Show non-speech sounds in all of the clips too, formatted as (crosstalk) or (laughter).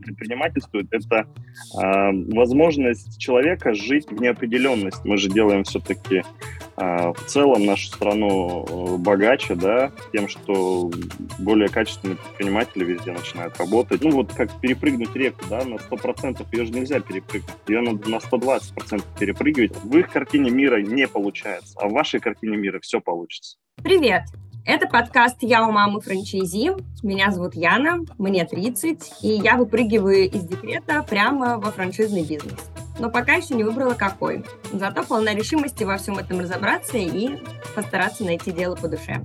предпринимательствует, это э, возможность человека жить в неопределенности. Мы же делаем все-таки э, в целом нашу страну э, богаче, да, тем, что более качественные предприниматели везде начинают работать. Ну вот как перепрыгнуть реку, да, на 100% ее же нельзя перепрыгнуть, ее надо на 120% перепрыгивать. В их картине мира не получается, а в вашей картине мира все получится. Привет! Это подкаст «Я у мамы франчайзи». Меня зовут Яна, мне 30, и я выпрыгиваю из декрета прямо во франшизный бизнес. Но пока еще не выбрала какой. Зато полна решимости во всем этом разобраться и постараться найти дело по душе.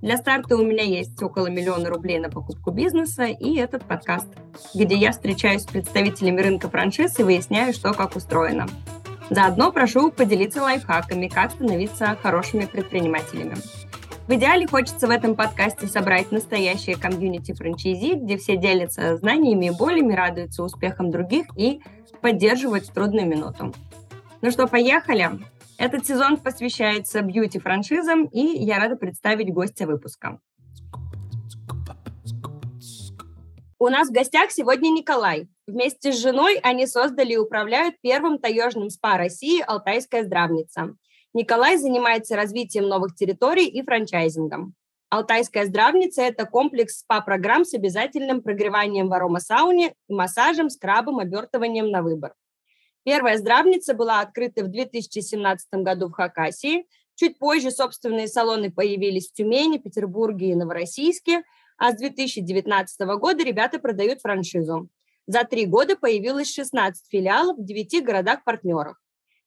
Для старта у меня есть около миллиона рублей на покупку бизнеса и этот подкаст, где я встречаюсь с представителями рынка франшиз и выясняю, что как устроено. Заодно прошу поделиться лайфхаками, как становиться хорошими предпринимателями. В идеале хочется в этом подкасте собрать настоящее комьюнити франчайзи, где все делятся знаниями и болями, радуются успехам других и поддерживают в трудную минуту. Ну что, поехали? Этот сезон посвящается бьюти-франшизам, и я рада представить гостя выпуска. У нас в гостях сегодня Николай. Вместе с женой они создали и управляют первым таежным спа России «Алтайская здравница». Николай занимается развитием новых территорий и франчайзингом. Алтайская здравница – это комплекс СПА-программ с обязательным прогреванием в аромасауне массажем, скрабом, обертыванием на выбор. Первая здравница была открыта в 2017 году в Хакасии. Чуть позже собственные салоны появились в Тюмени, Петербурге и Новороссийске, а с 2019 года ребята продают франшизу. За три года появилось 16 филиалов в 9 городах-партнерах.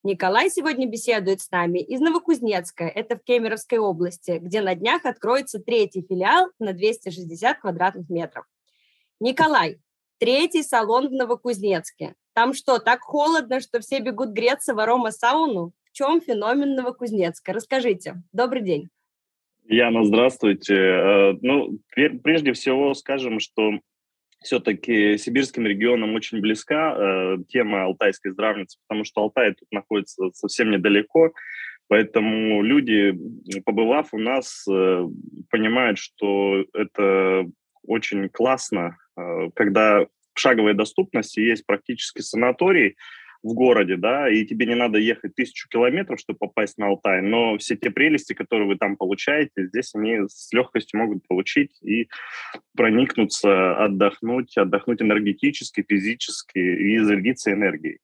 Николай сегодня беседует с нами из Новокузнецка, это в Кемеровской области, где на днях откроется третий филиал на 260 квадратных метров. Николай, третий салон в Новокузнецке. Там что, так холодно, что все бегут греться в арома-сауну? В чем феномен Новокузнецка? Расскажите. Добрый день. Яна, здравствуйте. Э, ну, прежде всего скажем, что все-таки сибирским регионам очень близка э, тема алтайской здравницы, потому что Алтай тут находится совсем недалеко, поэтому люди, побывав у нас, э, понимают, что это очень классно, э, когда в шаговой доступности есть практически санаторий, в городе, да, и тебе не надо ехать тысячу километров, чтобы попасть на Алтай, но все те прелести, которые вы там получаете, здесь они с легкостью могут получить и проникнуться, отдохнуть, отдохнуть энергетически, физически и зарядиться энергией.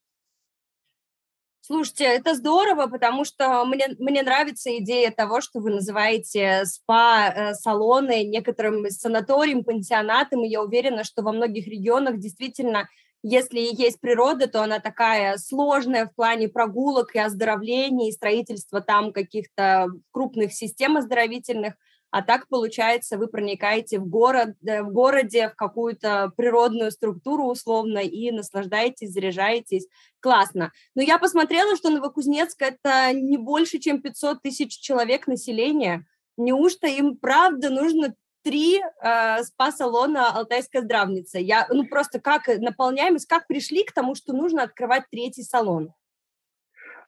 Слушайте, это здорово, потому что мне, мне нравится идея того, что вы называете спа-салоны э, некоторым санаторием, пансионатом, и я уверена, что во многих регионах действительно если есть природа, то она такая сложная в плане прогулок и оздоровления, и строительства там каких-то крупных систем оздоровительных. А так, получается, вы проникаете в, город, э, в городе, в какую-то природную структуру условно и наслаждаетесь, заряжаетесь. Классно. Но я посмотрела, что Новокузнецк – это не больше, чем 500 тысяч человек населения. Неужто им правда нужно три э, спа-салона «Алтайская здравница». Я, ну, просто как наполняемость, как пришли к тому, что нужно открывать третий салон?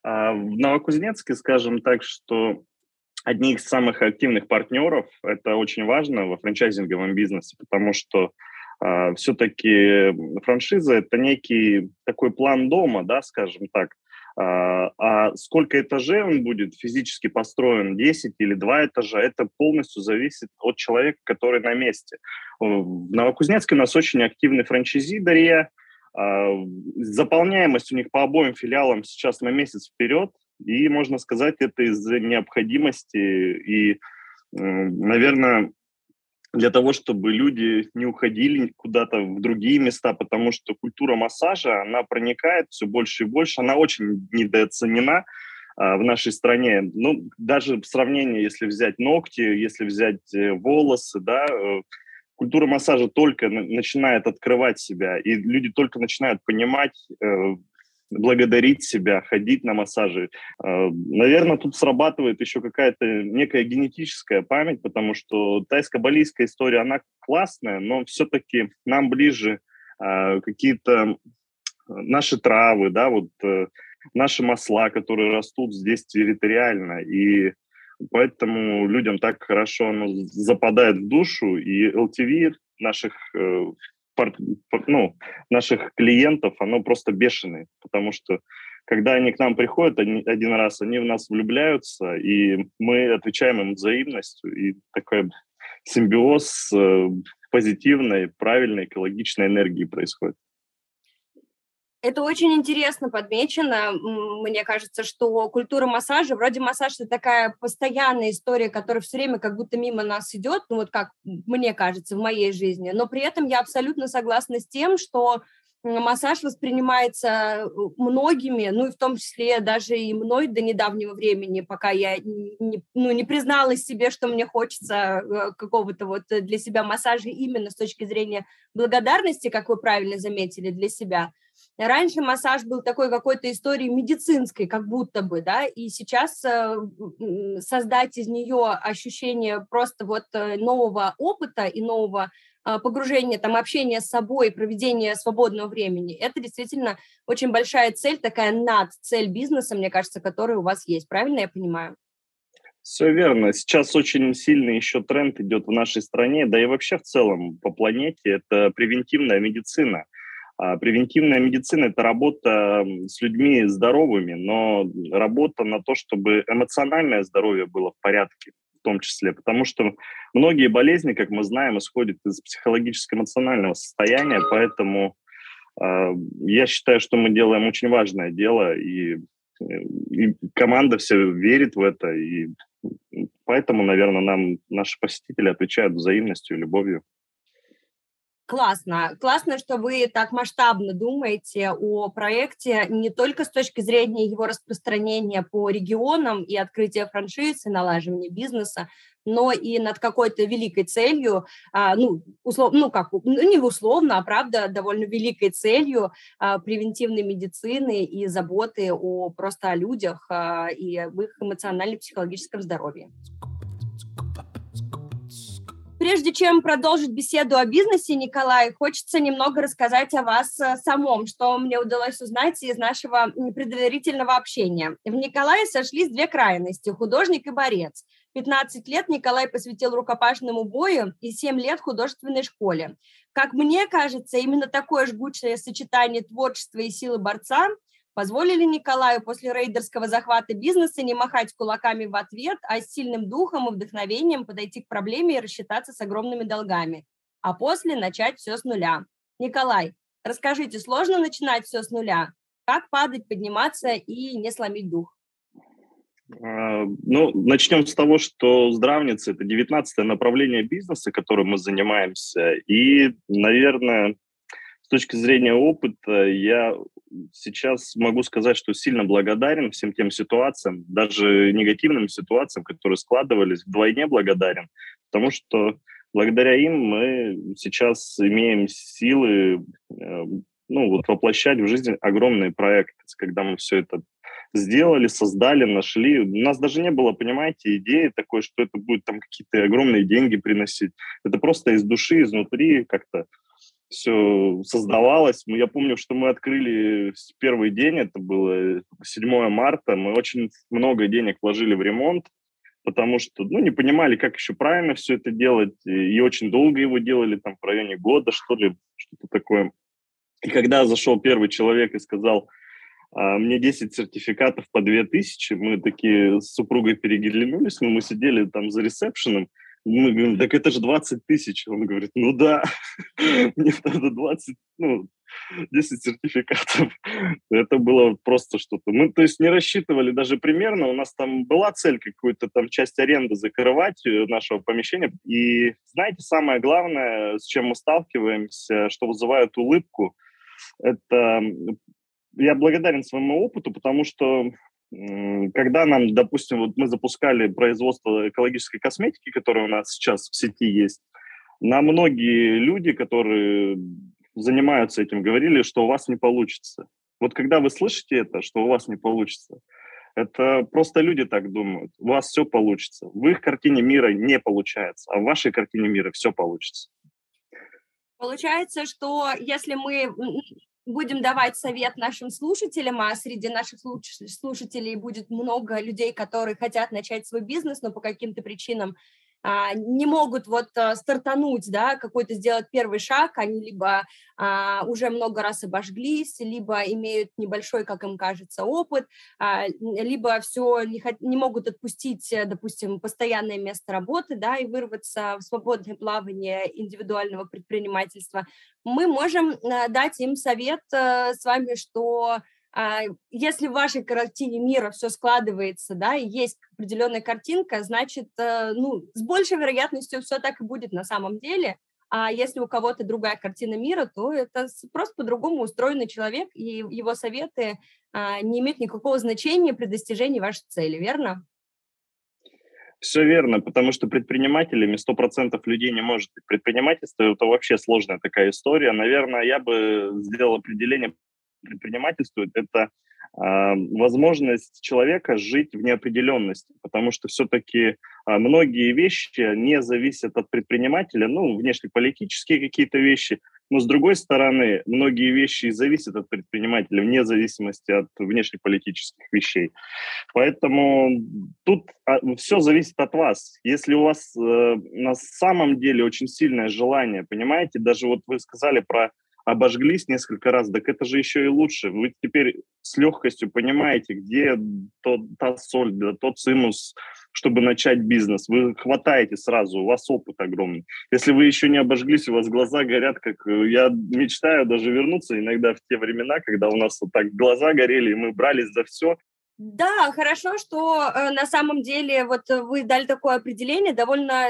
А, в Новокузнецке, скажем так, что одни из самых активных партнеров, это очень важно во франчайзинговом бизнесе, потому что а, все-таки франшиза – это некий такой план дома, да, скажем так, а, а сколько этажей он будет физически построен, 10 или 2 этажа, это полностью зависит от человека, который на месте. В Новокузнецке у нас очень активный франчайзи Дарья. А, заполняемость у них по обоим филиалам сейчас на месяц вперед, и, можно сказать, это из-за необходимости и, наверное, для того, чтобы люди не уходили куда-то в другие места, потому что культура массажа, она проникает все больше и больше, она очень недооценена а, в нашей стране. Ну, даже в сравнении, если взять ногти, если взять э, волосы, да, э, культура массажа только начинает открывать себя, и люди только начинают понимать, э, благодарить себя, ходить на массажи. А, Наверное, тут срабатывает еще какая-то некая генетическая память, потому что тайско-балийская история, она классная, но все-таки нам ближе а, какие-то наши травы, да, вот э, наши масла, которые растут здесь территориально, и поэтому людям так хорошо оно западает в душу, и LTV наших э, ну, наших клиентов, оно просто бешеное, потому что когда они к нам приходят они, один раз, они в нас влюбляются, и мы отвечаем им взаимностью, и такой симбиоз э, позитивной, правильной, экологичной энергии происходит. Это очень интересно подмечено. Мне кажется, что культура массажа, вроде массаж это такая постоянная история, которая все время как будто мимо нас идет, ну вот как мне кажется в моей жизни. Но при этом я абсолютно согласна с тем, что массаж воспринимается э, многими, ну и в том числе даже и мной до недавнего времени, пока я не, ну, не призналась себе, что мне хочется э, какого-то вот для себя массажа именно с точки зрения благодарности, как вы правильно заметили, для себя. Раньше массаж был такой какой-то историей медицинской, как будто бы, да, и сейчас э, создать из нее ощущение просто вот нового опыта и нового а, погружение, там, общение с собой, проведение свободного времени, это действительно очень большая цель, такая над цель бизнеса, мне кажется, которая у вас есть. Правильно я понимаю? Все верно. Сейчас очень сильный еще тренд идет в нашей стране, да и вообще в целом по планете, это превентивная медицина. А превентивная медицина – это работа с людьми здоровыми, но работа на то, чтобы эмоциональное здоровье было в порядке в том числе, потому что многие болезни, как мы знаем, исходят из психологическо-эмоционального состояния, поэтому э, я считаю, что мы делаем очень важное дело, и, и команда все верит в это, и поэтому, наверное, нам наши посетители отвечают взаимностью и любовью. Классно. Классно, что вы так масштабно думаете о проекте не только с точки зрения его распространения по регионам и открытия франшиз и налаживания бизнеса, но и над какой-то великой целью, а, ну, услов, ну, как, ну, не условно, а правда, довольно великой целью а, превентивной медицины и заботы о просто о людях а, и об их эмоционально-психологическом здоровье. Прежде чем продолжить беседу о бизнесе, Николай, хочется немного рассказать о вас э, самом, что мне удалось узнать из нашего предварительного общения. В Николае сошлись две крайности – художник и борец. 15 лет Николай посвятил рукопашному бою и 7 лет художественной школе. Как мне кажется, именно такое жгучее сочетание творчества и силы борца позволили Николаю после рейдерского захвата бизнеса не махать кулаками в ответ, а с сильным духом и вдохновением подойти к проблеме и рассчитаться с огромными долгами, а после начать все с нуля. Николай, расскажите, сложно начинать все с нуля? Как падать, подниматься и не сломить дух? А, ну, начнем с того, что здравница – это 19 направление бизнеса, которым мы занимаемся. И, наверное, с точки зрения опыта, я сейчас могу сказать, что сильно благодарен всем тем ситуациям, даже негативным ситуациям, которые складывались, вдвойне благодарен, потому что благодаря им мы сейчас имеем силы э, ну, вот, воплощать в жизнь огромные проекты, когда мы все это сделали, создали, нашли. У нас даже не было, понимаете, идеи такой, что это будет там какие-то огромные деньги приносить. Это просто из души, изнутри как-то все создавалось. Я помню, что мы открыли первый день, это было 7 марта, мы очень много денег вложили в ремонт, потому что, ну, не понимали, как еще правильно все это делать, и очень долго его делали, там, в районе года, что ли, что-то такое. И когда зашел первый человек и сказал, а, мне 10 сертификатов по 2000, мы такие с супругой переглянулись, но мы сидели там за ресепшеном, мы говорим, так это же 20 тысяч. Он говорит, ну да, (laughs) мне надо 20, ну, 10 сертификатов. Это было просто что-то. Мы, то есть, не рассчитывали даже примерно. У нас там была цель какую-то там часть аренды закрывать э, нашего помещения. И знаете, самое главное, с чем мы сталкиваемся, что вызывает улыбку, это я благодарен своему опыту, потому что когда нам, допустим, вот мы запускали производство экологической косметики, которая у нас сейчас в сети есть, на многие люди, которые занимаются этим, говорили, что у вас не получится. Вот когда вы слышите это, что у вас не получится, это просто люди так думают. У вас все получится. В их картине мира не получается, а в вашей картине мира все получится. Получается, что если мы будем давать совет нашим слушателям, а среди наших слушателей будет много людей, которые хотят начать свой бизнес, но по каким-то причинам а, не могут вот а, стартануть, да, какой-то сделать первый шаг, они либо а, уже много раз обожглись, либо имеют небольшой, как им кажется, опыт, а, либо все не, не могут отпустить, э, допустим, постоянное место работы, да, и вырваться в свободное плавание индивидуального предпринимательства, мы можем а, дать им совет а, с вами, что если в вашей картине мира все складывается, да, и есть определенная картинка, значит, э, ну, с большей вероятностью все так и будет на самом деле. А если у кого-то другая картина мира, то это просто по-другому устроенный человек, и его советы а, не имеют никакого значения при достижении вашей цели, верно? Все верно, потому что предпринимателями 100% людей не может быть. Предпринимательство – это вообще сложная такая история. Наверное, я бы сделал определение предпринимательствует, это э, возможность человека жить в неопределенности, потому что все-таки а, многие вещи не зависят от предпринимателя, ну, внешнеполитические какие-то вещи, но с другой стороны, многие вещи зависят от предпринимателя вне зависимости от внешнеполитических вещей. Поэтому тут все зависит от вас. Если у вас э, на самом деле очень сильное желание, понимаете, даже вот вы сказали про обожглись несколько раз, так это же еще и лучше. Вы теперь с легкостью понимаете, где тот, та соль, да, тот цимус, чтобы начать бизнес. Вы хватаете сразу, у вас опыт огромный. Если вы еще не обожглись, у вас глаза горят, как э, я мечтаю даже вернуться иногда в те времена, когда у нас вот так глаза горели, и мы брались за все, да, хорошо, что э, на самом деле вот вы дали такое определение, довольно,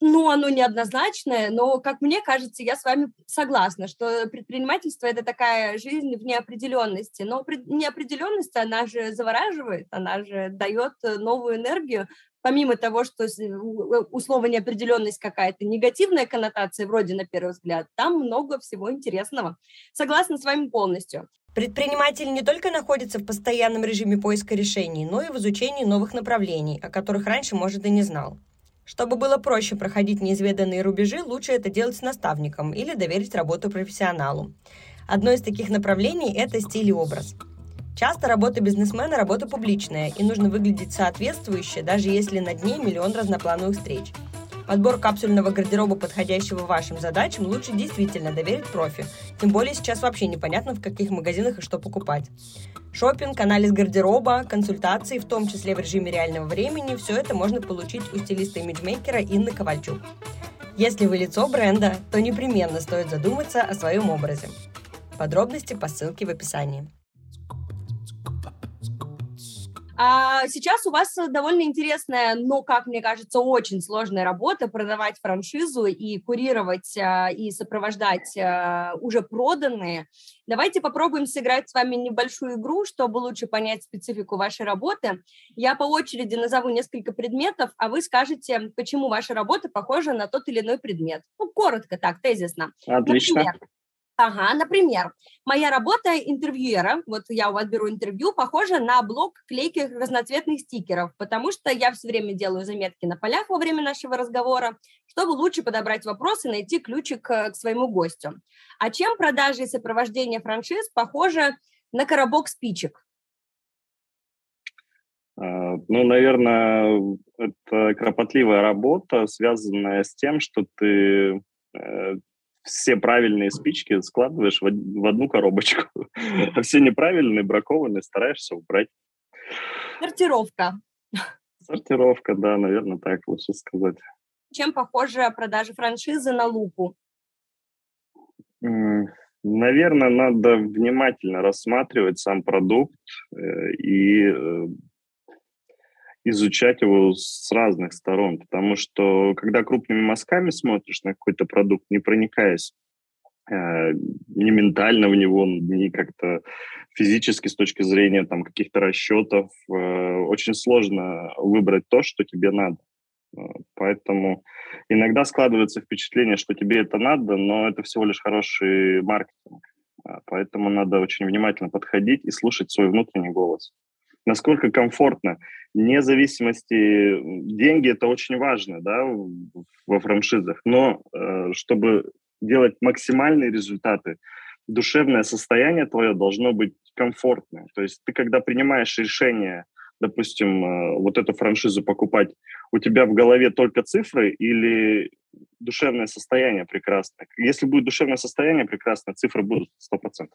ну, оно неоднозначное, но, как мне кажется, я с вами согласна, что предпринимательство – это такая жизнь в неопределенности. Но неопределенность, она же завораживает, она же дает новую энергию, помимо того, что у слова неопределенность какая-то негативная коннотация, вроде на первый взгляд, там много всего интересного. Согласна с вами полностью. Предприниматель не только находится в постоянном режиме поиска решений, но и в изучении новых направлений, о которых раньше, может, и не знал. Чтобы было проще проходить неизведанные рубежи, лучше это делать с наставником или доверить работу профессионалу. Одно из таких направлений – это стиль и образ. Часто работа бизнесмена – работа публичная, и нужно выглядеть соответствующе, даже если над ней миллион разноплановых встреч – Подбор капсульного гардероба, подходящего вашим задачам, лучше действительно доверить профи. Тем более сейчас вообще непонятно, в каких магазинах и что покупать. Шопинг, анализ гардероба, консультации, в том числе в режиме реального времени, все это можно получить у стилиста-имиджмейкера Инны Ковальчук. Если вы лицо бренда, то непременно стоит задуматься о своем образе. Подробности по ссылке в описании. А сейчас у вас довольно интересная, но, как мне кажется, очень сложная работа продавать франшизу и курировать а, и сопровождать а, уже проданные. Давайте попробуем сыграть с вами небольшую игру, чтобы лучше понять специфику вашей работы. Я по очереди назову несколько предметов, а вы скажете, почему ваша работа похожа на тот или иной предмет. Ну, коротко так, тезисно. Отлично. Например, Ага, например, моя работа интервьюера, вот я у вас беру интервью, похожа на блок клейки разноцветных стикеров, потому что я все время делаю заметки на полях во время нашего разговора, чтобы лучше подобрать вопросы найти ключик к, к своему гостю. А чем продажи и сопровождение франшиз похоже на коробок спичек? А, ну, наверное, это кропотливая работа, связанная с тем, что ты э, все правильные спички складываешь в, одну коробочку, (laughs) а все неправильные, бракованные стараешься убрать. Сортировка. Сортировка, да, наверное, так лучше сказать. Чем похожа продажа франшизы на лупу? Наверное, надо внимательно рассматривать сам продукт э, и э, изучать его с разных сторон, потому что когда крупными мазками смотришь на какой-то продукт, не проникаясь э, ни ментально в него, ни как-то физически с точки зрения там каких-то расчетов, э, очень сложно выбрать то, что тебе надо. Э, поэтому иногда складывается впечатление, что тебе это надо, но это всего лишь хороший маркетинг. Э, поэтому надо очень внимательно подходить и слушать свой внутренний голос насколько комфортно. Вне зависимости, деньги это очень важно, да, во франшизах, но э, чтобы делать максимальные результаты, душевное состояние твое должно быть комфортное. То есть ты, когда принимаешь решение допустим, э, вот эту франшизу покупать, у тебя в голове только цифры или душевное состояние прекрасное? Если будет душевное состояние прекрасное, цифры будут 100%.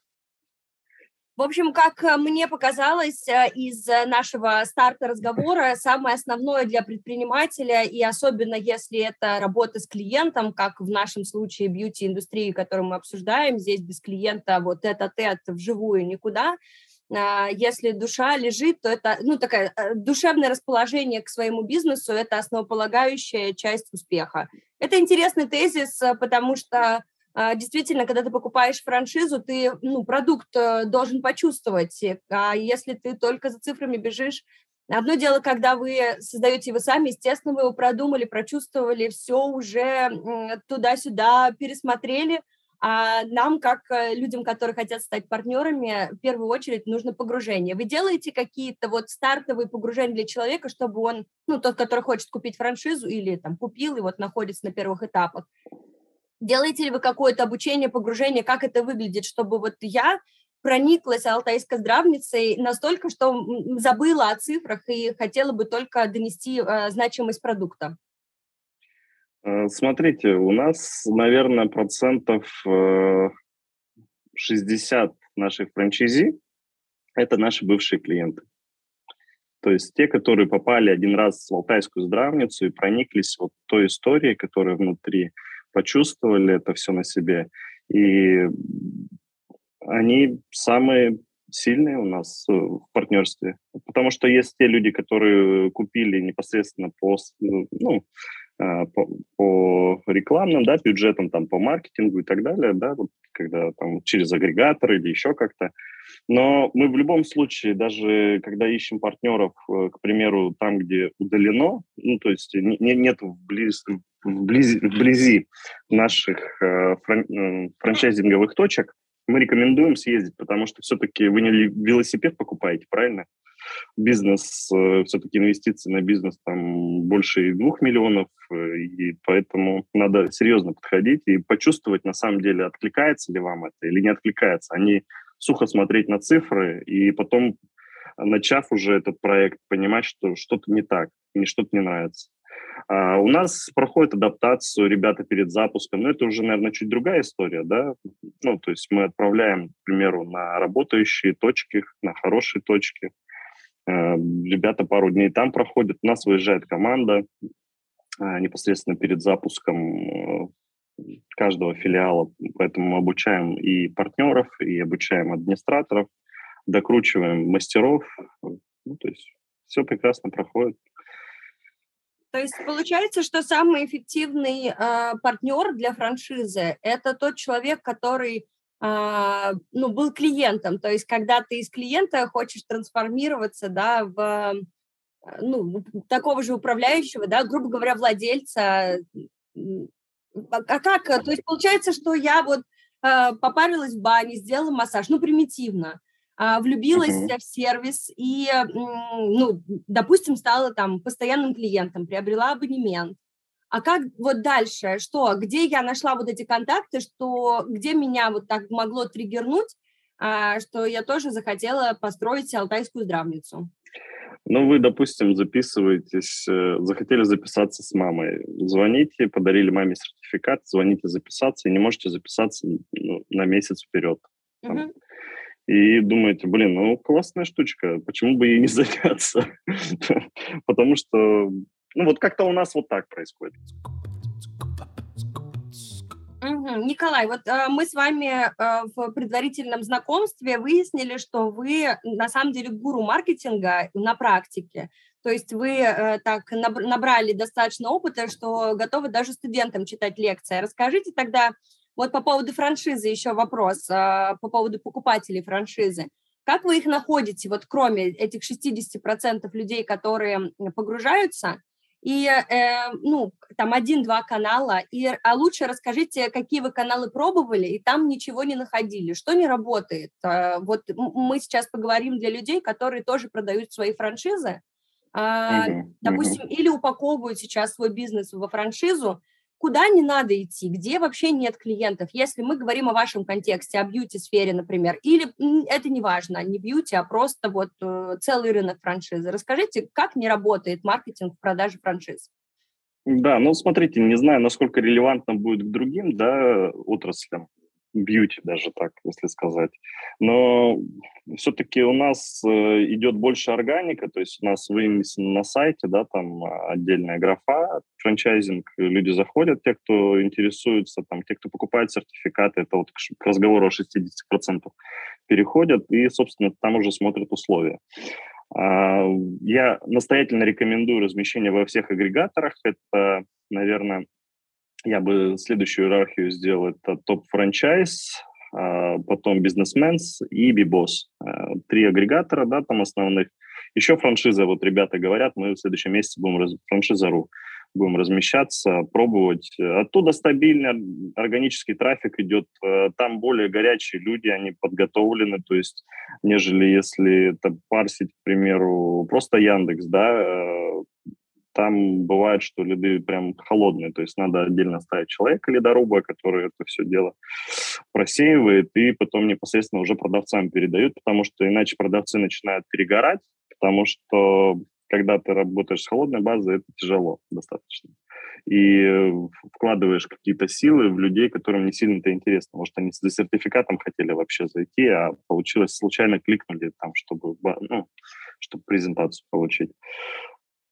В общем, как э, мне показалось э, из нашего старта разговора, самое основное для предпринимателя, и особенно если это работа с клиентом, как в нашем случае бьюти-индустрии, которую мы обсуждаем, здесь без клиента вот это-тет вживую никуда, а, если душа лежит, то это, ну, такое э, душевное расположение к своему бизнесу – это основополагающая часть успеха. Это интересный тезис, потому что действительно, когда ты покупаешь франшизу, ты ну, продукт э, должен почувствовать. А если ты только за цифрами бежишь, одно дело, когда вы создаете его сами, естественно, вы его продумали, прочувствовали, все уже туда-сюда пересмотрели. А нам, как э, людям, которые хотят стать партнерами, в первую очередь нужно погружение. Вы делаете какие-то вот стартовые погружения для человека, чтобы он, ну, тот, который хочет купить франшизу или там купил и вот находится на первых этапах, Делаете ли вы какое-то обучение, погружение, как это выглядит, чтобы вот я прониклась алтайской здравницей настолько, что забыла о цифрах и хотела бы только донести э, значимость продукта? Э, смотрите, у нас, наверное, процентов 60 э, наших франчайзи – это наши бывшие клиенты. То есть те, которые попали один раз в алтайскую здравницу и прониклись вот той историей, которая внутри – почувствовали это все на себе. И они самые сильные у нас э, в партнерстве. Потому что есть те люди, которые купили непосредственно по, ну, а, по, по рекламным да, бюджетам, там, по маркетингу и так далее, да, вот, когда там через агрегатор или еще как-то. Но мы в любом случае, даже когда ищем партнеров, э, к примеру, там, где удалено, ну, то есть не, нет вблизи, вблизи, вблизи наших э, э, франчайзинговых точек, мы рекомендуем съездить, потому что все-таки вы не велосипед покупаете, правильно? Бизнес, все-таки инвестиции на бизнес там больше двух миллионов, и поэтому надо серьезно подходить и почувствовать, на самом деле, откликается ли вам это или не откликается. Они сухо смотреть на цифры и потом, начав уже этот проект, понимать, что что-то не так, мне что-то не нравится. А у нас проходит адаптацию ребята перед запуском, но это уже, наверное, чуть другая история, да. Ну, то есть мы отправляем, к примеру, на работающие точки, на хорошие точки. Э, ребята пару дней там проходят, у нас выезжает команда э, непосредственно перед запуском э, каждого филиала, поэтому мы обучаем и партнеров, и обучаем администраторов, докручиваем мастеров, ну, то есть все прекрасно проходит. То есть получается, что самый эффективный э, партнер для франшизы – это тот человек, который э, ну, был клиентом. То есть когда ты из клиента хочешь трансформироваться да, в ну, такого же управляющего, да, грубо говоря, владельца. А как? То есть получается, что я вот э, попарилась в бане, сделала массаж, ну, примитивно – а, влюбилась uh-huh. в сервис и, ну, допустим, стала там постоянным клиентом, приобрела абонемент. А как вот дальше? Что? Где я нашла вот эти контакты? Что? Где меня вот так могло триггернуть, а, что я тоже захотела построить алтайскую здравницу? Ну, вы, допустим, записываетесь, э, захотели записаться с мамой. Звоните, подарили маме сертификат, звоните записаться, и не можете записаться ну, на месяц вперед. Uh-huh и думаете, блин, ну классная штучка, почему бы ей не (laughs) заняться? Потому что, ну вот как-то у нас вот так происходит. Николай, вот э, мы с вами э, в предварительном знакомстве выяснили, что вы на самом деле гуру маркетинга на практике. То есть вы э, так набрали достаточно опыта, что готовы даже студентам читать лекции. Расскажите тогда, вот по поводу франшизы еще вопрос, а, по поводу покупателей франшизы. Как вы их находите, вот кроме этих 60% людей, которые погружаются, и, э, ну, там один-два канала, и, а лучше расскажите, какие вы каналы пробовали, и там ничего не находили, что не работает. А, вот мы сейчас поговорим для людей, которые тоже продают свои франшизы, mm-hmm. допустим, mm-hmm. или упаковывают сейчас свой бизнес во франшизу, куда не надо идти, где вообще нет клиентов, если мы говорим о вашем контексте, о бьюти-сфере, например, или это не важно, не бьюти, а просто вот э, целый рынок франшизы. Расскажите, как не работает маркетинг в продаже франшиз? Да, ну смотрите, не знаю, насколько релевантно будет к другим да, отраслям бьюти даже так, если сказать. Но все-таки у нас э, идет больше органика, то есть у нас вынесено на сайте, да, там отдельная графа, франчайзинг, люди заходят, те, кто интересуется, там, те, кто покупает сертификаты, это вот к разговору о 60% переходят и, собственно, там уже смотрят условия. А, я настоятельно рекомендую размещение во всех агрегаторах. Это, наверное, я бы следующую иерархию сделал. Это топ-франчайз, а, потом бизнесменс и бибос. А, три агрегатора, да, там основных. Еще франшиза, вот ребята говорят, мы в следующем месяце будем раз... франшизару будем размещаться, пробовать. Оттуда стабильный органический трафик идет. А, там более горячие люди, они подготовлены, то есть, нежели если это парсить, к примеру, просто Яндекс, да, там бывает, что лиды прям холодные, то есть надо отдельно ставить человека ледоруба, который это все дело просеивает и потом непосредственно уже продавцам передают, потому что иначе продавцы начинают перегорать, потому что когда ты работаешь с холодной базой, это тяжело достаточно. И вкладываешь какие-то силы в людей, которым не сильно это интересно. Может, они за сертификатом хотели вообще зайти, а получилось, случайно кликнули там, чтобы, ну, чтобы презентацию получить.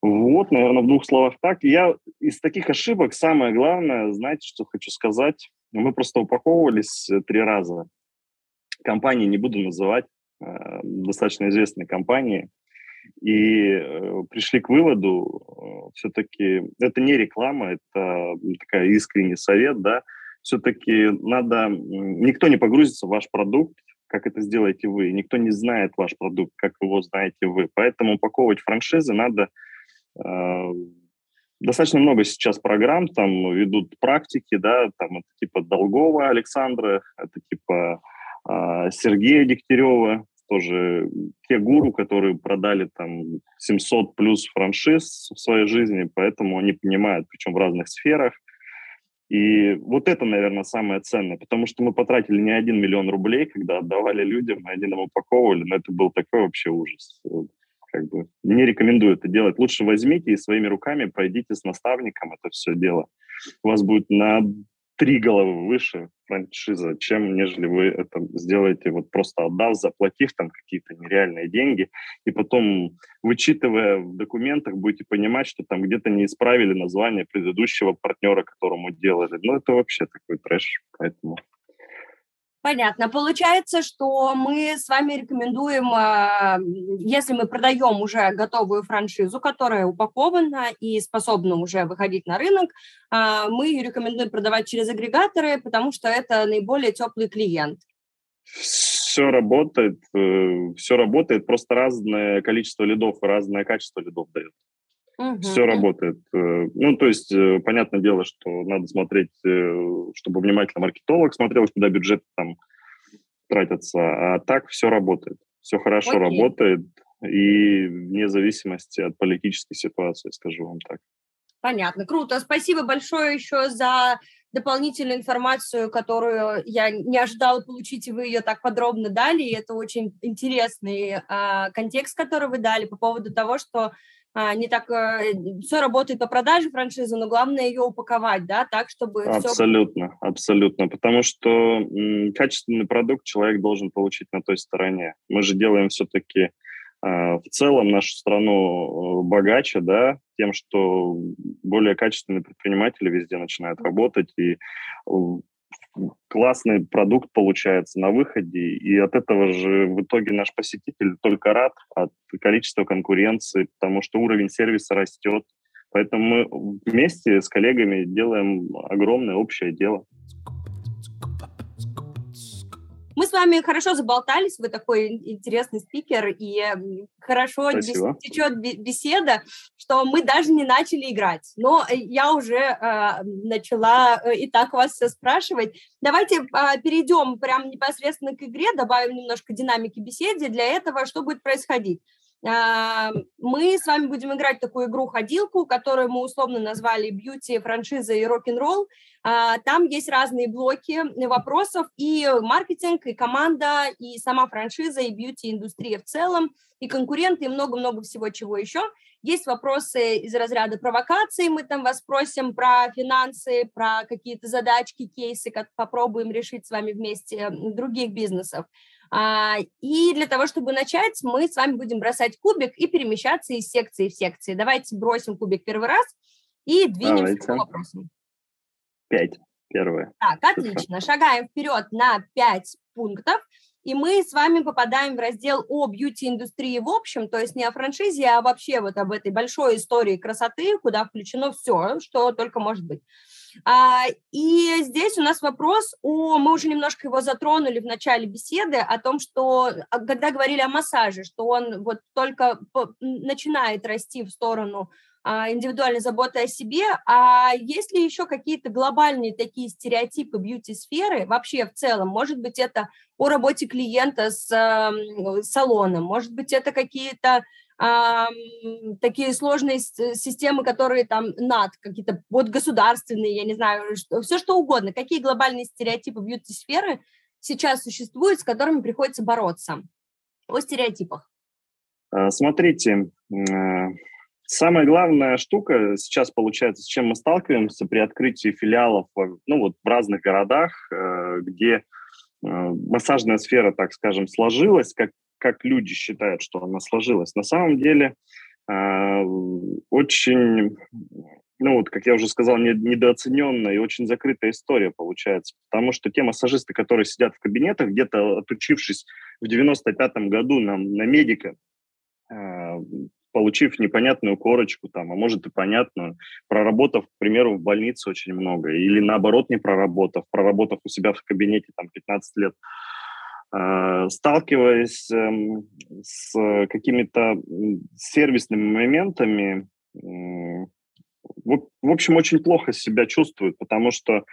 Вот, наверное, в двух словах так. Я из таких ошибок самое главное, знаете, что хочу сказать? Мы просто упаковывались э, три раза. Компании не буду называть, э, достаточно известные компании, и э, пришли к выводу, все-таки это не реклама, это такая искренний совет, да, все-таки надо, никто не погрузится в ваш продукт, как это сделаете вы, никто не знает ваш продукт, как его знаете вы, поэтому упаковывать франшизы надо достаточно много сейчас программ, там ведут практики, да, там это типа Долгова Александра, это типа э, Сергея Дегтярева, тоже те гуру, которые продали там 700 плюс франшиз в своей жизни, поэтому они понимают, причем в разных сферах. И вот это, наверное, самое ценное, потому что мы потратили не один миллион рублей, когда отдавали людям, мы один им упаковывали, но это был такой вообще ужас как бы не рекомендую это делать. Лучше возьмите и своими руками пройдите с наставником это все дело. У вас будет на три головы выше франшиза, чем нежели вы это сделаете вот просто отдав, заплатив там какие-то нереальные деньги, и потом, вычитывая в документах, будете понимать, что там где-то не исправили название предыдущего партнера, которому делали. Ну, это вообще такой трэш, поэтому Понятно. Получается, что мы с вами рекомендуем, а, если мы продаем уже готовую франшизу, которая упакована и способна уже выходить на рынок, а, мы рекомендуем продавать через агрегаторы, потому что это наиболее теплый клиент. Все работает, э, все работает, просто разное количество лидов, разное качество лидов дает. Угу. Все работает. Э, ну, то есть, э, понятное дело, что надо смотреть, э, чтобы внимательно маркетолог смотрел, куда бюджет там тратятся. А так все работает. Все хорошо Окей. работает. И вне зависимости от политической ситуации, скажу вам так. Понятно, круто. Спасибо большое еще за дополнительную информацию, которую я не ожидала получить, и вы ее так подробно дали. И это очень интересный а, контекст, который вы дали по поводу того, что не так э, все работает по продаже франшизы, но главное ее упаковать, да, так чтобы абсолютно, все... абсолютно, потому что качественный продукт человек должен получить на той стороне. Мы же делаем все-таки э, в целом нашу страну э, богаче, да, тем, что более качественные предприниматели везде начинают работать и классный продукт получается на выходе, и от этого же в итоге наш посетитель только рад от количества конкуренции, потому что уровень сервиса растет. Поэтому мы вместе с коллегами делаем огромное общее дело. Мы с вами хорошо заболтались, вы такой интересный спикер, и хорошо Спасибо. течет беседа, что мы даже не начали играть. Но я уже э, начала э, и так вас все спрашивать. Давайте э, перейдем прямо непосредственно к игре, добавим немножко динамики беседе. Для этого что будет происходить? Мы с вами будем играть такую игру-ходилку, которую мы условно назвали бьюти, франшиза и рок-н-ролл. А, там есть разные блоки вопросов, и маркетинг, и команда, и сама франшиза, и бьюти-индустрия в целом, и конкуренты, и много-много всего чего еще. Есть вопросы из разряда провокаций, мы там вас спросим про финансы, про какие-то задачки, кейсы, как попробуем решить с вами вместе других бизнесов. А, и для того, чтобы начать, мы с вами будем бросать кубик и перемещаться из секции в секции. Давайте бросим кубик первый раз и двинемся Давайте. к вопросам. Пять. Первое. Так, отлично. Шагаем вперед на пять пунктов. И мы с вами попадаем в раздел о бьюти-индустрии в общем, то есть не о франшизе, а вообще вот об этой большой истории красоты, куда включено все, что только может быть. А, и здесь у нас вопрос о, мы уже немножко его затронули в начале беседы, о том, что, а, когда говорили о массаже, что он вот только начинает расти в сторону а, индивидуальной заботы о себе, а есть ли еще какие-то глобальные такие стереотипы бьюти-сферы вообще в целом? Может быть, это о работе клиента с салоном, может быть, это какие-то такие сложные системы, которые там над, какие-то вот государственные, я не знаю, что, все что угодно. Какие глобальные стереотипы бьюти-сферы сейчас существуют, с которыми приходится бороться? О стереотипах. А, смотрите, а, самая главная штука сейчас получается, с чем мы сталкиваемся при открытии филиалов ну, вот в разных городах, э, где э, массажная сфера, так скажем, сложилась, как как люди считают, что она сложилась. На самом деле э, очень, ну вот, как я уже сказал, не, недооцененная и очень закрытая история получается. Потому что те массажисты, которые сидят в кабинетах, где-то отучившись в 95-м году на, на медика, э, получив непонятную корочку, там, а может и понятную, проработав, к примеру, в больнице очень много, или наоборот не проработав, проработав у себя в кабинете там 15 лет, сталкиваясь эм, с какими-то сервисными моментами, в общем, очень плохо себя чувствуют, потому что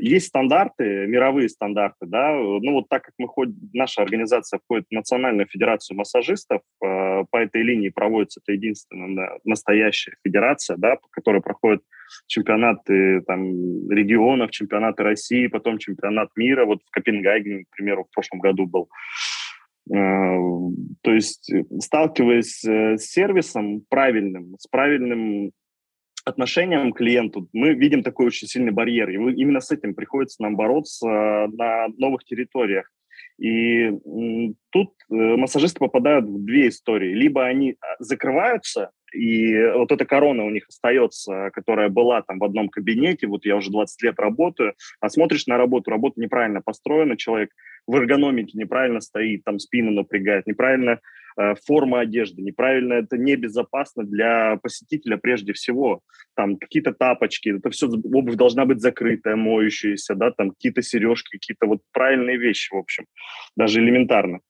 есть стандарты, мировые стандарты, да, ну вот так как мы ходим, наша организация входит в Национальную федерацию массажистов, а, по этой линии проводится это единственная настоящая федерация, да, по которой проходят чемпионаты там, регионов, чемпионаты России, потом чемпионат мира, вот в Копенгагене, к примеру, в прошлом году был. А, то есть, сталкиваясь э, с сервисом правильным, с правильным отношением к клиенту мы видим такой очень сильный барьер. И именно с этим приходится нам бороться на новых территориях. И тут э, массажисты попадают в две истории. Либо они а, закрываются, и вот эта корона у них остается, которая была там в одном кабинете, вот я уже 20 лет работаю, а смотришь на работу, работа неправильно построена, человек в эргономике неправильно стоит, там спину напрягает, неправильно Э, форма одежды, неправильно, это небезопасно для посетителя прежде всего. Там какие-то тапочки, это все, обувь должна быть закрытая, моющаяся, да, там какие-то сережки, какие-то вот правильные вещи, в общем, даже элементарно.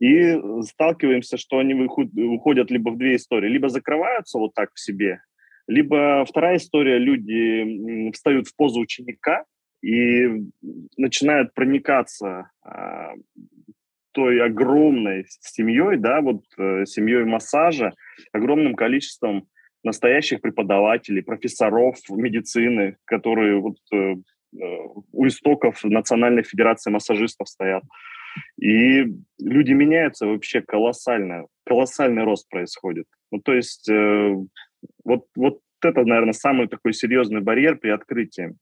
И сталкиваемся, что они уходят либо в две истории, либо закрываются вот так в себе, либо вторая история, люди встают в позу ученика и начинают проникаться а, той огромной семьей, да, вот э, семьей массажа, огромным количеством настоящих преподавателей, профессоров медицины, которые вот э, э, у истоков Национальной Федерации массажистов стоят. И люди меняются вообще колоссально, колоссальный рост происходит. Ну, то есть э, вот, вот это, наверное, самый такой серьезный барьер при открытии.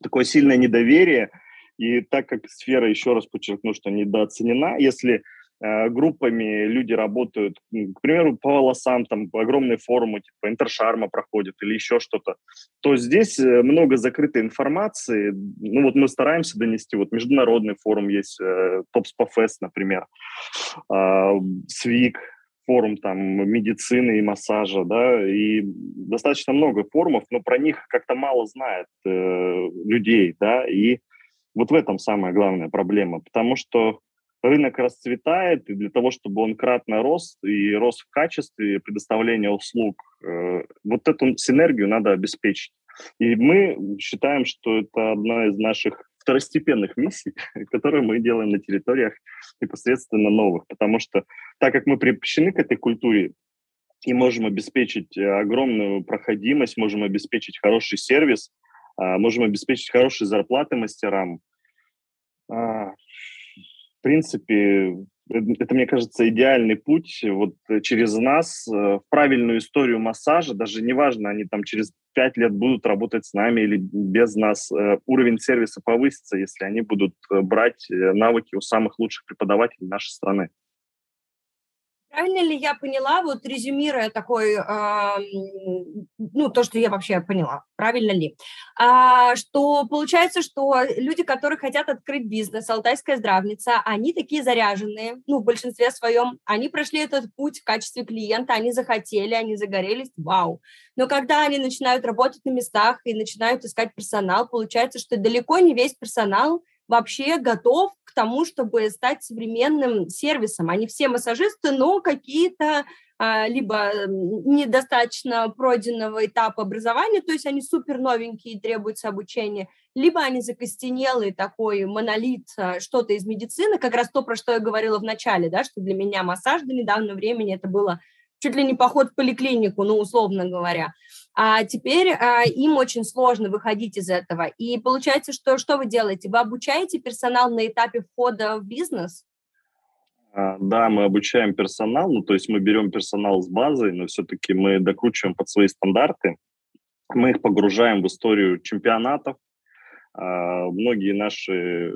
Такое сильное недоверие – и так как сфера, еще раз подчеркну, что недооценена, если э, группами люди работают, к примеру, по волосам, там огромные форумы, типа Интершарма проходит или еще что-то, то здесь э, много закрытой информации. Ну вот мы стараемся донести, вот международный форум есть, э, Топспофест, например, э, СВИК, форум там медицины и массажа, да, и достаточно много форумов, но про них как-то мало знает э, людей, да, и вот в этом самая главная проблема, потому что рынок расцветает, и для того, чтобы он кратно рос и рос в качестве предоставления услуг, э, вот эту синергию надо обеспечить. И мы считаем, что это одна из наших второстепенных миссий, (laughs) которые мы делаем на территориях непосредственно новых. Потому что так как мы приобщены к этой культуре и можем обеспечить э, огромную проходимость, можем обеспечить хороший сервис, можем обеспечить хорошие зарплаты мастерам, а, в принципе, это, мне кажется, идеальный путь вот через нас э, в правильную историю массажа, даже неважно, они там через пять лет будут работать с нами или без нас, э, уровень сервиса повысится, если они будут э, брать навыки у самых лучших преподавателей нашей страны. Правильно ли я поняла, вот резюмируя такой, э, ну, то, что я вообще поняла, правильно ли, а, что получается, что люди, которые хотят открыть бизнес, Алтайская здравница, они такие заряженные, ну, в большинстве своем, они прошли этот путь в качестве клиента, они захотели, они загорелись, вау. Но когда они начинают работать на местах и начинают искать персонал, получается, что далеко не весь персонал вообще готов к тому, чтобы стать современным сервисом. Они все массажисты, но какие-то а, либо недостаточно пройденного этапа образования, то есть они супер новенькие и требуется обучения, либо они закостенелый такой монолит, а, что-то из медицины, как раз то, про что я говорила в начале, да, что для меня массаж до недавнего времени это было чуть ли не поход в поликлинику, ну, условно говоря. А теперь а, им очень сложно выходить из этого. И получается, что что вы делаете? Вы обучаете персонал на этапе входа в бизнес? А, да, мы обучаем персонал, ну, то есть мы берем персонал с базы, но все-таки мы докручиваем под свои стандарты. Мы их погружаем в историю чемпионатов. А, многие наши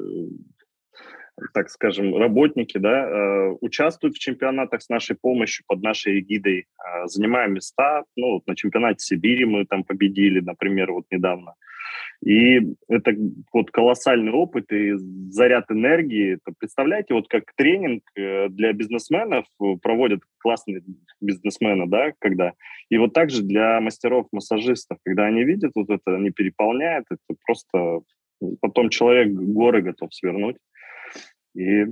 так скажем, работники, да, э, участвуют в чемпионатах с нашей помощью, под нашей эгидой, э, занимаем места. Ну, вот на чемпионате Сибири мы там победили, например, вот недавно. И это вот колоссальный опыт и заряд энергии. Представляете, вот как тренинг э, для бизнесменов проводят классные бизнесмены, да, когда... И вот также для мастеров-массажистов, когда они видят вот это, они переполняют, это просто... Потом человек горы готов свернуть и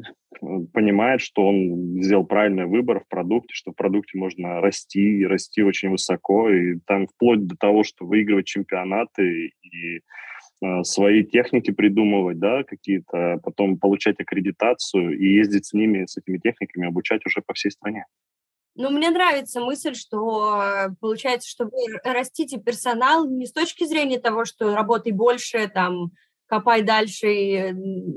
понимает, что он сделал правильный выбор в продукте, что в продукте можно расти, и расти очень высоко, и там вплоть до того, что выигрывать чемпионаты и э, свои техники придумывать, да, какие-то, потом получать аккредитацию и ездить с ними, с этими техниками, обучать уже по всей стране. Ну, мне нравится мысль, что э, получается, что вы растите персонал не с точки зрения того, что работай больше, там, копай дальше и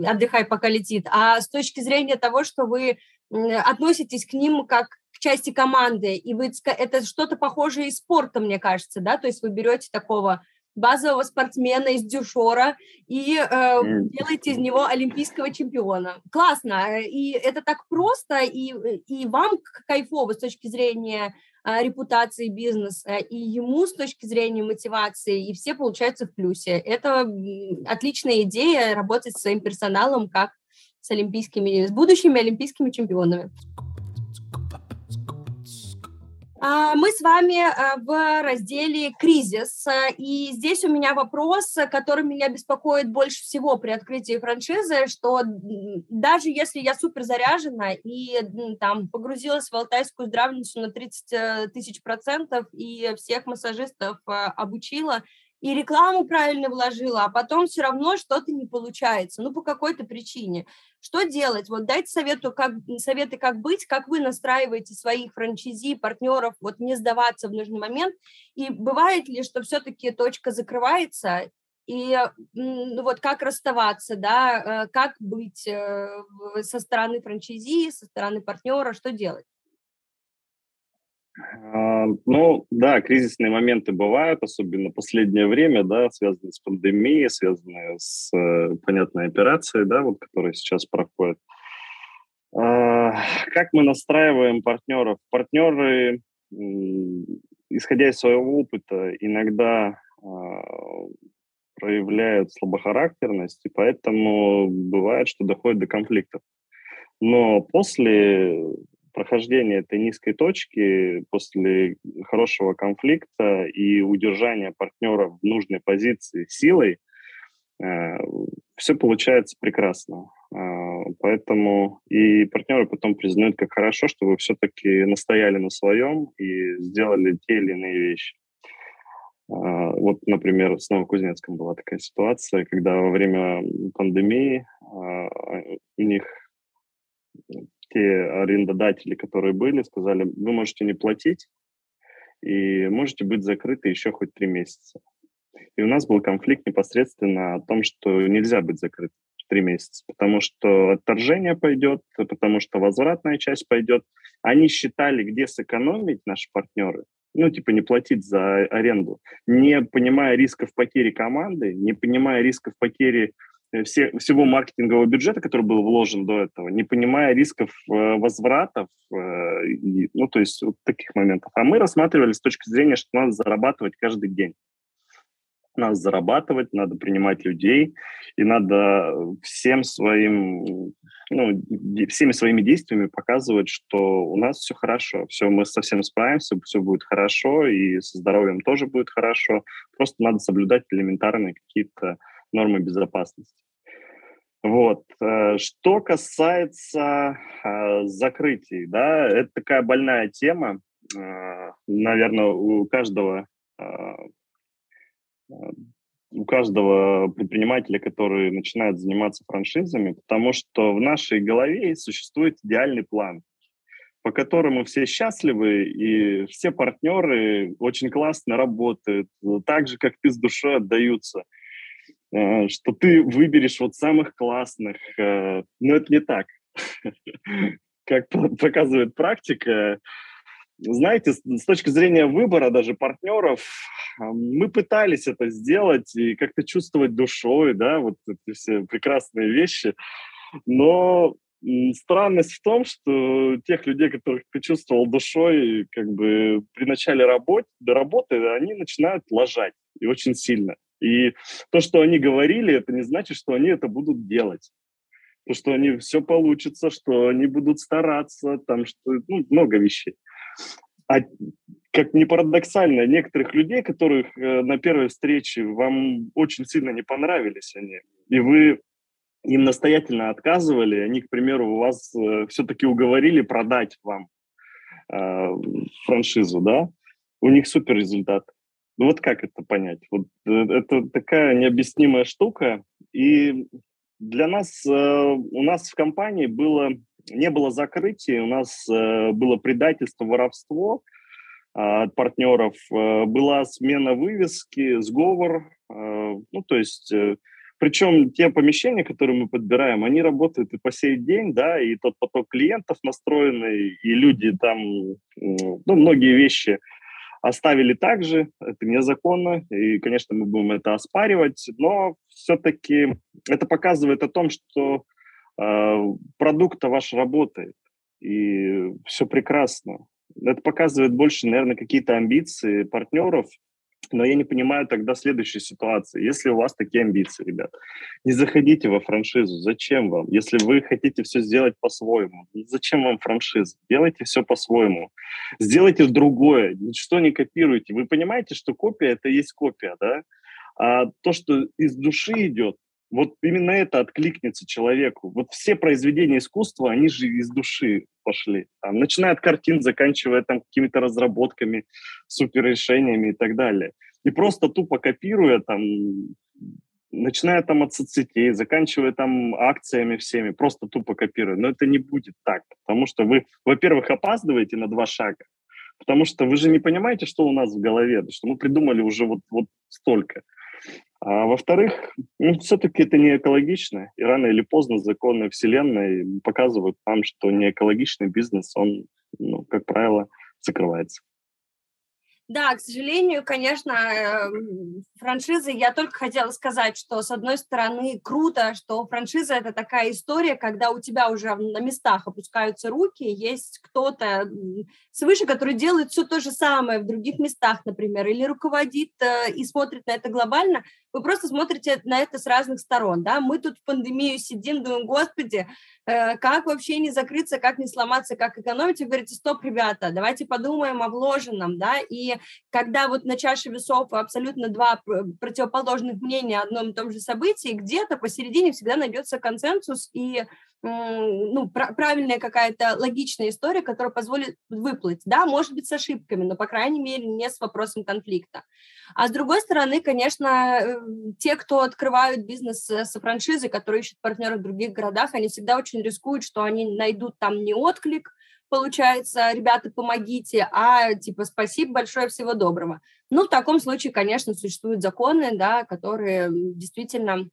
отдыхай, пока летит, а с точки зрения того, что вы относитесь к ним как к части команды, и вы это что-то похожее из спорта, мне кажется, да, то есть вы берете такого базового спортсмена из дюшора и э, делаете из него олимпийского чемпиона. Классно, и это так просто, и, и вам кайфово с точки зрения репутации бизнеса, и ему с точки зрения мотивации, и все получаются в плюсе. Это отличная идея работать со своим персоналом как с олимпийскими, с будущими олимпийскими чемпионами. А, мы с вами а, в разделе «Кризис», и здесь у меня вопрос, который меня беспокоит больше всего при открытии франшизы, что даже если я супер заряжена и там погрузилась в алтайскую здравницу на 30 э, тысяч процентов и всех массажистов э, обучила, и рекламу правильно вложила, а потом все равно что-то не получается, ну, по какой-то причине. Что делать? Вот дайте совету, как, советы, как быть, как вы настраиваете своих франчайзи, партнеров, вот не сдаваться в нужный момент, и бывает ли, что все-таки точка закрывается, и ну, вот как расставаться, да, э, как быть э, со стороны франчайзи, со стороны партнера, что делать? А, ну, да, кризисные моменты бывают, особенно последнее время, да, связанные с пандемией, связанные с э, понятной операцией, да, вот, которая сейчас проходит. А, как мы настраиваем партнеров? Партнеры, исходя из своего опыта, иногда а, проявляют слабохарактерность, и поэтому бывает, что доходит до конфликтов. Но после прохождения этой низкой точки после хорошего конфликта и удержания партнера в нужной позиции силой, э, все получается прекрасно. Э, поэтому и партнеры потом признают, как хорошо, что вы все-таки настояли на своем и сделали те или иные вещи. А, вот, например, с Новокузнецком была такая ситуация, когда во время пандемии а, у них те арендодатели, которые были, сказали, вы можете не платить и можете быть закрыты еще хоть три месяца. И у нас был конфликт непосредственно о том, что нельзя быть закрытым три месяца, потому что отторжение пойдет, потому что возвратная часть пойдет. Они считали, где сэкономить наши партнеры, ну, типа не платить за аренду, не понимая рисков потери команды, не понимая рисков потери все, всего маркетингового бюджета, который был вложен до этого, не понимая рисков э, возвратов, э, и, ну, то есть вот таких моментов. А мы рассматривали с точки зрения, что надо зарабатывать каждый день надо зарабатывать, надо принимать людей, и надо всем своим, ну, всеми своими действиями показывать, что у нас все хорошо, все, мы совсем справимся, все будет хорошо, и со здоровьем тоже будет хорошо. Просто надо соблюдать элементарные какие-то нормы безопасности. Вот. Э, что касается э, закрытий, да, это такая больная тема. Э, наверное, у каждого у каждого предпринимателя, который начинает заниматься франшизами, потому что в нашей голове существует идеальный план, по которому все счастливы, и все партнеры очень классно работают, так же, как ты с душой отдаются, что ты выберешь вот самых классных. Э, но это не так. (laughs) Как показывает практика, знаете, с точки зрения выбора даже партнеров, мы пытались это сделать и как-то чувствовать душой, да, вот эти все прекрасные вещи, но странность в том, что тех людей, которых ты чувствовал душой, как бы при начале работы, до работы, они начинают лажать, и очень сильно. И то, что они говорили, это не значит, что они это будут делать. То, что они все получится, что они будут стараться, там, что, ну, много вещей. А как ни парадоксально, некоторых людей, которых э, на первой встрече вам очень сильно не понравились они, и вы им настоятельно отказывали, они, к примеру, вас э, все-таки уговорили продать вам э, франшизу, да, у них супер результат. Ну вот как это понять? Вот э, это такая необъяснимая штука, и для нас, э, у нас в компании было не было закрытия, у нас э, было предательство, воровство э, от партнеров, была смена вывески, сговор, ну, то есть... Причем те помещения, которые мы подбираем, они работают и по сей день, да, и тот поток клиентов настроенный, и люди там, ну, многие вещи оставили так же, это незаконно, и, конечно, мы будем это оспаривать, но все-таки это показывает о том, что а, продукт-то ваш работает, и все прекрасно. Это показывает больше, наверное, какие-то амбиции партнеров, но я не понимаю тогда следующей ситуации. Если у вас такие амбиции, ребят, не заходите во франшизу. Зачем вам? Если вы хотите все сделать по-своему, зачем вам франшиза? Делайте все по-своему. Сделайте другое, ничто не копируйте. Вы понимаете, что копия – это есть копия, да? А то, что из души идет, вот именно это откликнется человеку. Вот все произведения искусства, они же из души пошли. Там, начиная от картин, заканчивая там какими-то разработками, суперрешениями и так далее. И просто тупо копируя там, начиная там от соцсетей, заканчивая там акциями всеми, просто тупо копируя. Но это не будет так, потому что вы, во-первых, опаздываете на два шага, потому что вы же не понимаете, что у нас в голове, что мы придумали уже вот, вот столько. А во-вторых, ну, все-таки это не экологично, и рано или поздно законы Вселенной показывают нам, что не экологичный бизнес, он, ну, как правило, закрывается. Да, к сожалению, конечно, эм, франшизы, я только хотела сказать, что, с одной стороны, круто, что франшиза – это такая история, когда у тебя уже на местах опускаются руки, есть кто-то свыше, который делает все то же самое в других местах, например, или руководит э, и смотрит на это глобально, вы просто смотрите на это с разных сторон, да, мы тут в пандемию сидим, думаем, господи, Э, как вообще не закрыться, как не сломаться, как экономить, вы говорите, стоп, ребята, давайте подумаем о вложенном, да, и когда вот на чаше весов абсолютно два противоположных мнения о одном и том же событии, где-то посередине всегда найдется консенсус, и ну, правильная какая-то логичная история, которая позволит выплыть. Да, может быть, с ошибками, но, по крайней мере, не с вопросом конфликта. А с другой стороны, конечно, э, те, кто открывают бизнес с франшизой, которые ищут партнеров в других городах, они всегда очень рискуют, что они найдут там не отклик, получается, ребята, помогите, а типа спасибо большое, всего доброго. Ну, в таком случае, конечно, существуют законы, да, которые действительно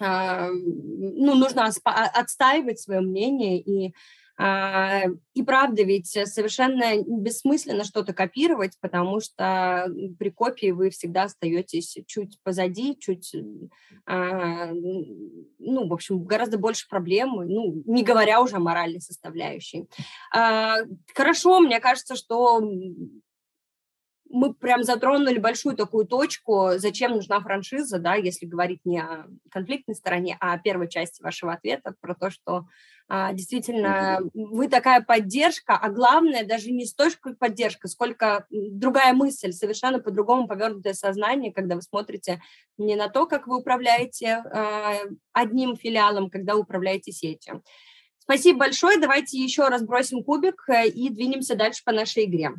ну, нужно отстаивать свое мнение и а, и правда, ведь совершенно бессмысленно что-то копировать, потому что при копии вы всегда остаетесь чуть позади, чуть, а, ну, в общем, гораздо больше проблем, ну, не говоря уже о моральной составляющей. Хорошо, мне кажется, что мы прям затронули большую такую точку, зачем нужна франшиза, да, если говорить не о конфликтной стороне, а о первой части вашего ответа, про то, что а, действительно вы такая поддержка, а главное даже не столько поддержка, сколько другая мысль, совершенно по-другому повернутое сознание, когда вы смотрите не на то, как вы управляете а, одним филиалом, когда управляете сетью. Спасибо большое, давайте еще раз бросим кубик э, и двинемся дальше по нашей игре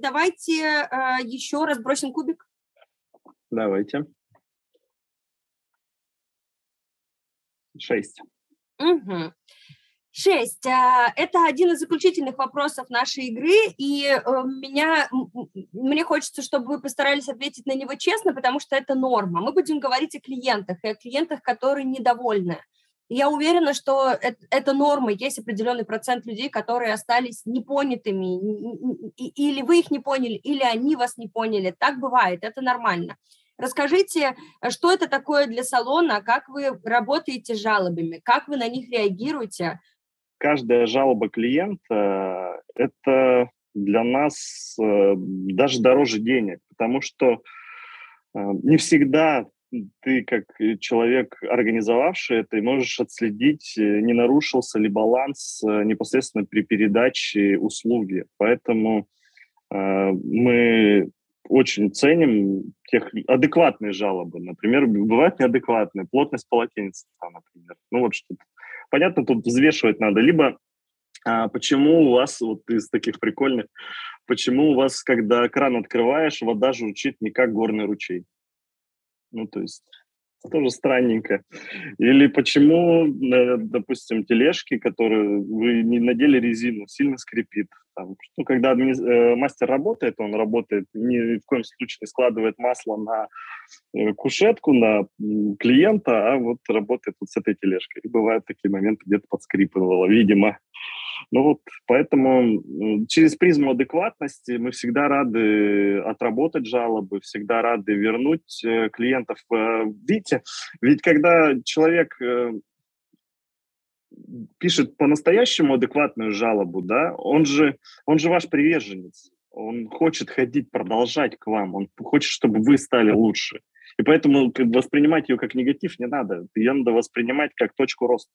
давайте э, еще раз бросим кубик. Давайте. Шесть. Угу. Шесть. А, это один из заключительных вопросов нашей игры, и э, меня, мне хочется, чтобы вы постарались ответить на него честно, потому что это норма. Мы будем говорить о клиентах, и о клиентах, которые недовольны. Я уверена, что это, норма. Есть определенный процент людей, которые остались непонятыми, или вы их не поняли, или они вас не поняли. Так бывает, это нормально. Расскажите, что это такое для салона, как вы работаете с жалобами, как вы на них реагируете? Каждая жалоба клиента – это для нас э, даже дороже денег, потому что э, не всегда ты как э, человек, организовавший это, можешь отследить, э, не нарушился ли баланс э, непосредственно при передаче услуги. Поэтому э, мы очень ценим тех адекватные жалобы. Например, бывают неадекватные. Плотность полотенца, например. Ну вот что-то. Понятно, тут взвешивать надо. Либо а, почему у вас, вот из таких прикольных, почему у вас, когда кран открываешь, вода журчит не как горный ручей? Ну, то есть тоже странненько. Или почему, э, допустим, тележки, которые вы не надели резину, сильно скрипит. Там, ну, когда адми... Э, мастер работает, он работает, ни в коем случае не складывает масло на э, кушетку, на клиента, а вот работает вот с этой тележкой. И бывают такие моменты, где-то подскрипывало, видимо. Ну вот, поэтому через призму адекватности мы всегда рады отработать жалобы, всегда рады вернуть э, клиентов. Э, видите, ведь когда человек э, пишет по-настоящему адекватную жалобу, да, он же, он же ваш приверженец. Он хочет ходить, продолжать к вам. Он хочет, чтобы вы стали лучше. И поэтому воспринимать ее как негатив не надо. Ее надо воспринимать как точку роста.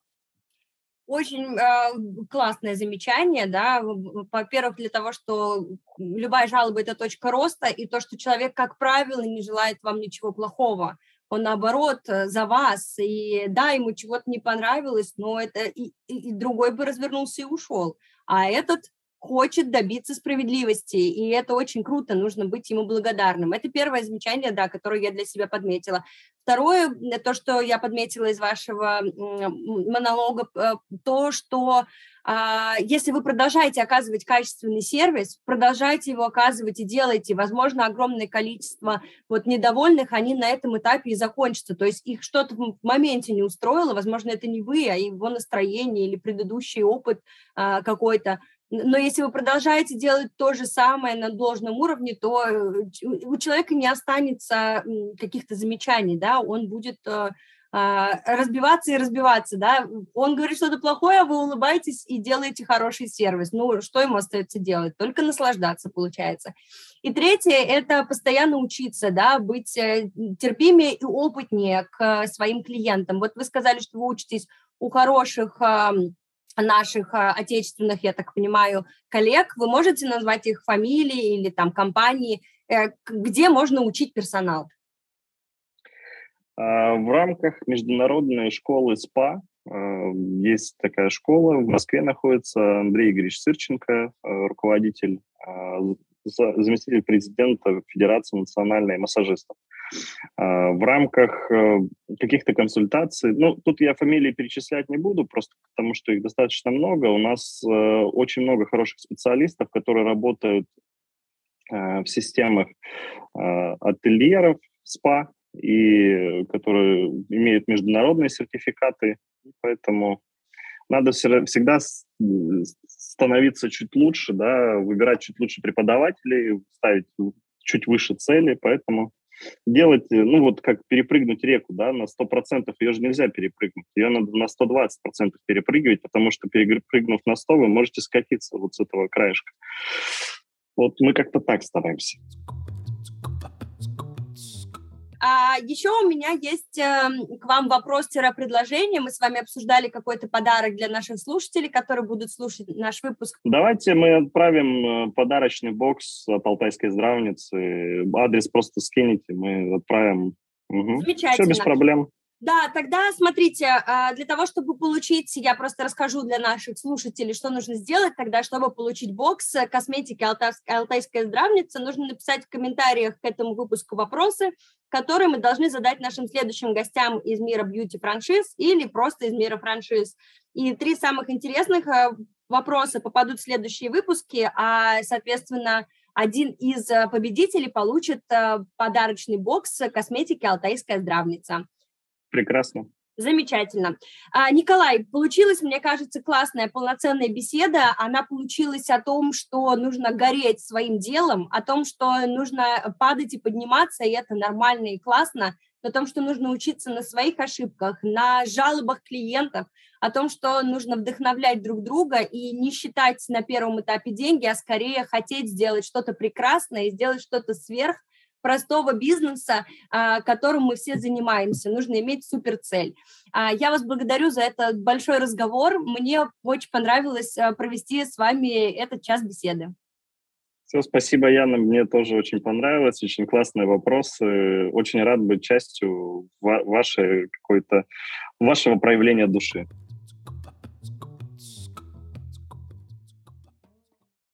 Очень э, классное замечание, да, во-первых, для того, что любая жалоба – это точка роста, и то, что человек, как правило, не желает вам ничего плохого, он наоборот э, за вас, и да, ему чего-то не понравилось, но это и, и, и другой бы развернулся и ушел, а этот хочет добиться справедливости, и это очень круто, нужно быть ему благодарным. Это первое замечание, да, которое я для себя подметила. Второе, то, что я подметила из вашего монолога, э, то, что а, если вы продолжаете оказывать качественный сервис, продолжайте его оказывать и делайте, возможно, огромное количество вот недовольных, они на этом этапе и закончатся, то есть их что-то в моменте не устроило, возможно, это не вы, а его настроение или предыдущий опыт а, какой-то, но если вы продолжаете делать то же самое на должном уровне, то э, у человека не останется каких-то замечаний, да, он будет э, а, разбиваться и разбиваться, да, он говорит что-то плохое, а вы улыбаетесь и делаете хороший сервис. Ну, что ему остается делать? Только наслаждаться, получается. И третье – это постоянно учиться, да, быть э, терпимее и опытнее к своим клиентам. Вот вы сказали, что вы учитесь у хороших наших а, отечественных, я так понимаю, коллег. Вы можете назвать их фамилии или там компании, э, где можно учить персонал? А, в рамках международной школы СПА а, есть такая школа, в Москве находится Андрей Игоревич Сырченко, руководитель, заместитель президента Федерации национальной массажистов. В рамках э, каких-то консультаций, ну, тут я фамилии перечислять не буду, просто потому что их достаточно много. У нас э, очень много хороших специалистов, которые работают э, в системах ательеров, СПА, и которые имеют международные сертификаты, поэтому надо всегда становиться чуть лучше, да, выбирать чуть лучше преподавателей, ставить чуть выше цели, поэтому делать, ну вот как перепрыгнуть реку, да, на 100%, ее же нельзя перепрыгнуть, ее надо на 120% перепрыгивать, потому что перепрыгнув на 100, вы можете скатиться вот с этого краешка. Вот мы как-то так стараемся. А еще у меня есть э, к вам вопрос-предложение. Мы с вами обсуждали какой-то подарок для наших слушателей, которые будут слушать наш выпуск. Давайте мы отправим э, подарочный бокс от Алтайской здравницы. Адрес просто скинете, мы отправим. Угу. Замечательно. Все без проблем. Да, тогда смотрите, а, для того, чтобы получить, я просто расскажу для наших слушателей, что нужно сделать тогда, чтобы получить бокс косметики Алтайская здравница, нужно написать в комментариях к этому выпуску вопросы, которые мы должны задать нашим следующим гостям из мира бьюти-франшиз или просто из мира франшиз. И три самых интересных а, вопроса попадут в следующие выпуски, а, соответственно, один из победителей получит подарочный бокс косметики «Алтайская здравница». Прекрасно. Замечательно. А, Николай, получилась, мне кажется, классная полноценная беседа. Она получилась о том, что нужно гореть своим делом, о том, что нужно падать и подниматься, и это нормально и классно, о том, что нужно учиться на своих ошибках, на жалобах клиентов, о том, что нужно вдохновлять друг друга и не считать на первом этапе деньги, а скорее хотеть сделать что-то прекрасное и сделать что-то сверх, простого бизнеса, а, которым мы все занимаемся. Нужно иметь суперцель. А, я вас благодарю за этот большой разговор. Мне очень понравилось а, провести с вами этот час беседы. Все, спасибо, Яна. Мне тоже очень понравилось. Очень классные вопросы. Очень рад быть частью вашей какой-то вашего проявления души.